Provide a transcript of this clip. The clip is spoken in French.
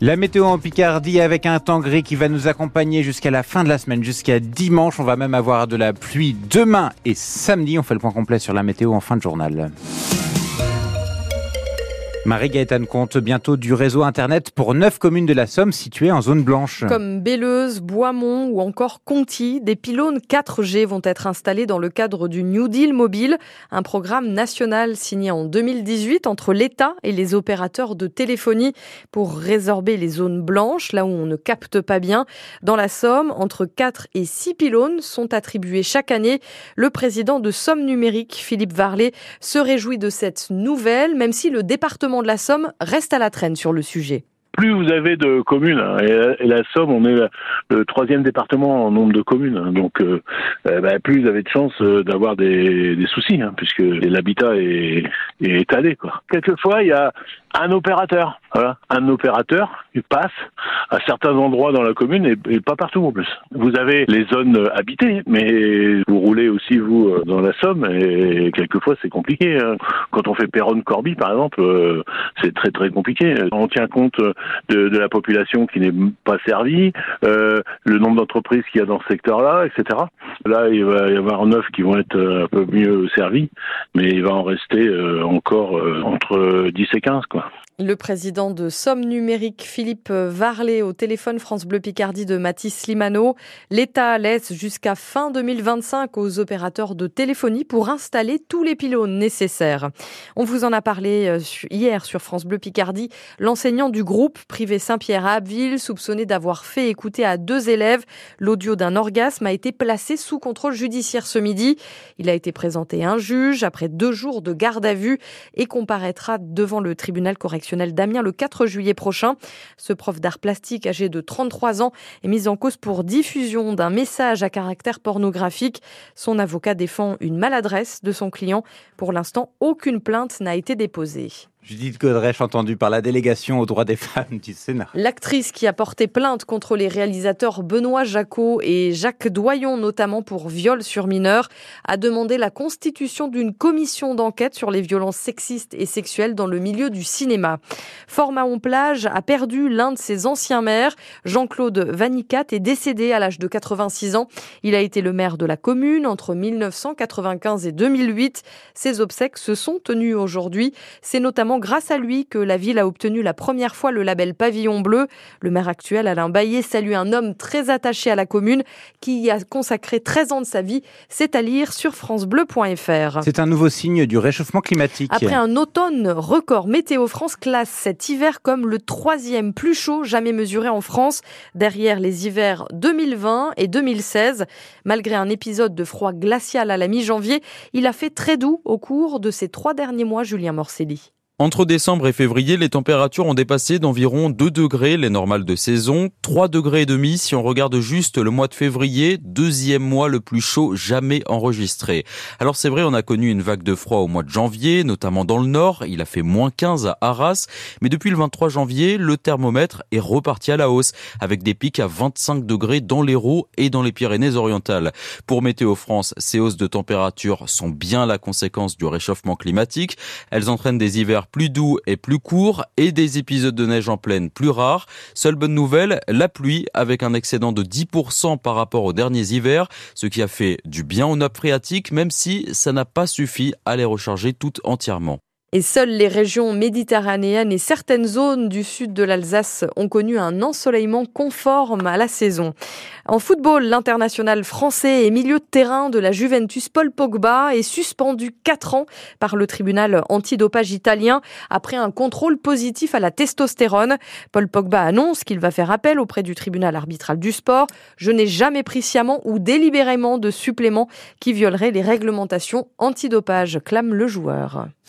La météo en Picardie avec un temps gris qui va nous accompagner jusqu'à la fin de la semaine, jusqu'à dimanche. On va même avoir de la pluie demain et samedi. On fait le point complet sur la météo en fin de journal. Marie-Gaëtane compte bientôt du réseau Internet pour neuf communes de la Somme situées en zone blanche. Comme Belleuse, Boismont ou encore Conty, des pylônes 4G vont être installés dans le cadre du New Deal mobile, un programme national signé en 2018 entre l'État et les opérateurs de téléphonie pour résorber les zones blanches, là où on ne capte pas bien. Dans la Somme, entre 4 et 6 pylônes sont attribués chaque année. Le président de Somme Numérique, Philippe Varlet, se réjouit de cette nouvelle, même si le département de la Somme reste à la traîne sur le sujet plus vous avez de communes, hein, et, la Somme, on est le troisième département en nombre de communes, hein, donc euh, euh, bah, plus vous avez de chances euh, d'avoir des, soucis, hein, puisque l'habitat est, étalé. Quelquefois, il y a un opérateur. Voilà, un opérateur il passe à certains endroits dans la commune et, pas partout en plus. Vous avez les zones habitées, mais vous roulez aussi vous euh, dans la Somme et quelquefois c'est compliqué. Hein. Quand on fait Péronne-Corby par exemple, euh, c'est très très compliqué. On tient compte de, de la population qui n'est pas servie, euh, le nombre d'entreprises qu'il y a dans ce secteur-là, etc. Là, il va y avoir neuf qui vont être un peu mieux servis, mais il va en rester encore entre 10 et 15 quoi. Le président de Somme Numérique, Philippe Varlet, au téléphone France Bleu Picardie de Mathis Limano. L'État laisse jusqu'à fin 2025 aux opérateurs de téléphonie pour installer tous les pylônes nécessaires. On vous en a parlé euh, hier sur France Bleu Picardie. L'enseignant du groupe privé Saint-Pierre à Abbeville, soupçonné d'avoir fait écouter à deux élèves l'audio d'un orgasme, a été placé sous contrôle judiciaire ce midi. Il a été présenté à un juge après deux jours de garde à vue et comparaîtra devant le tribunal correctionnel d'Amiens le 4 juillet prochain. Ce prof d'art plastique âgé de 33 ans est mis en cause pour diffusion d'un message à caractère pornographique. Son avocat défend une maladresse de son client. Pour l'instant, aucune plainte n'a été déposée. Judith Godrèche, entendue par la délégation aux droits des femmes du Sénat. L'actrice qui a porté plainte contre les réalisateurs Benoît Jacot et Jacques Doyon, notamment pour viol sur mineurs, a demandé la constitution d'une commission d'enquête sur les violences sexistes et sexuelles dans le milieu du cinéma. Fort-Mahon Plage a perdu l'un de ses anciens maires. Jean-Claude Vanicat est décédé à l'âge de 86 ans. Il a été le maire de la commune entre 1995 et 2008. Ses obsèques se sont tenues aujourd'hui. C'est notamment grâce à lui que la ville a obtenu la première fois le label Pavillon Bleu. Le maire actuel, Alain Baillet, salue un homme très attaché à la commune qui y a consacré 13 ans de sa vie. C'est à lire sur francebleu.fr. C'est un nouveau signe du réchauffement climatique. Après un automne record, Météo France classe cet hiver comme le troisième plus chaud jamais mesuré en France, derrière les hivers 2020 et 2016. Malgré un épisode de froid glacial à la mi-janvier, il a fait très doux au cours de ces trois derniers mois, Julien Morcelli. Entre décembre et février, les températures ont dépassé d'environ 2 degrés les normales de saison, 3 degrés et demi si on regarde juste le mois de février, deuxième mois le plus chaud jamais enregistré. Alors c'est vrai, on a connu une vague de froid au mois de janvier, notamment dans le nord, il a fait moins 15 à Arras, mais depuis le 23 janvier, le thermomètre est reparti à la hausse, avec des pics à 25 degrés dans l'Hérault et dans les Pyrénées-Orientales. Pour Météo France, ces hausses de température sont bien la conséquence du réchauffement climatique. Elles entraînent des plus doux et plus courts et des épisodes de neige en pleine plus rares. Seule bonne nouvelle, la pluie avec un excédent de 10% par rapport aux derniers hivers, ce qui a fait du bien aux nappes phréatiques même si ça n'a pas suffi à les recharger toutes entièrement. Et seules les régions méditerranéennes et certaines zones du sud de l'Alsace ont connu un ensoleillement conforme à la saison. En football, l'international français et milieu de terrain de la Juventus Paul Pogba est suspendu 4 ans par le tribunal antidopage italien après un contrôle positif à la testostérone. Paul Pogba annonce qu'il va faire appel auprès du tribunal arbitral du sport. Je n'ai jamais pris sciemment ou délibérément de suppléments qui violeraient les réglementations antidopage, clame le joueur.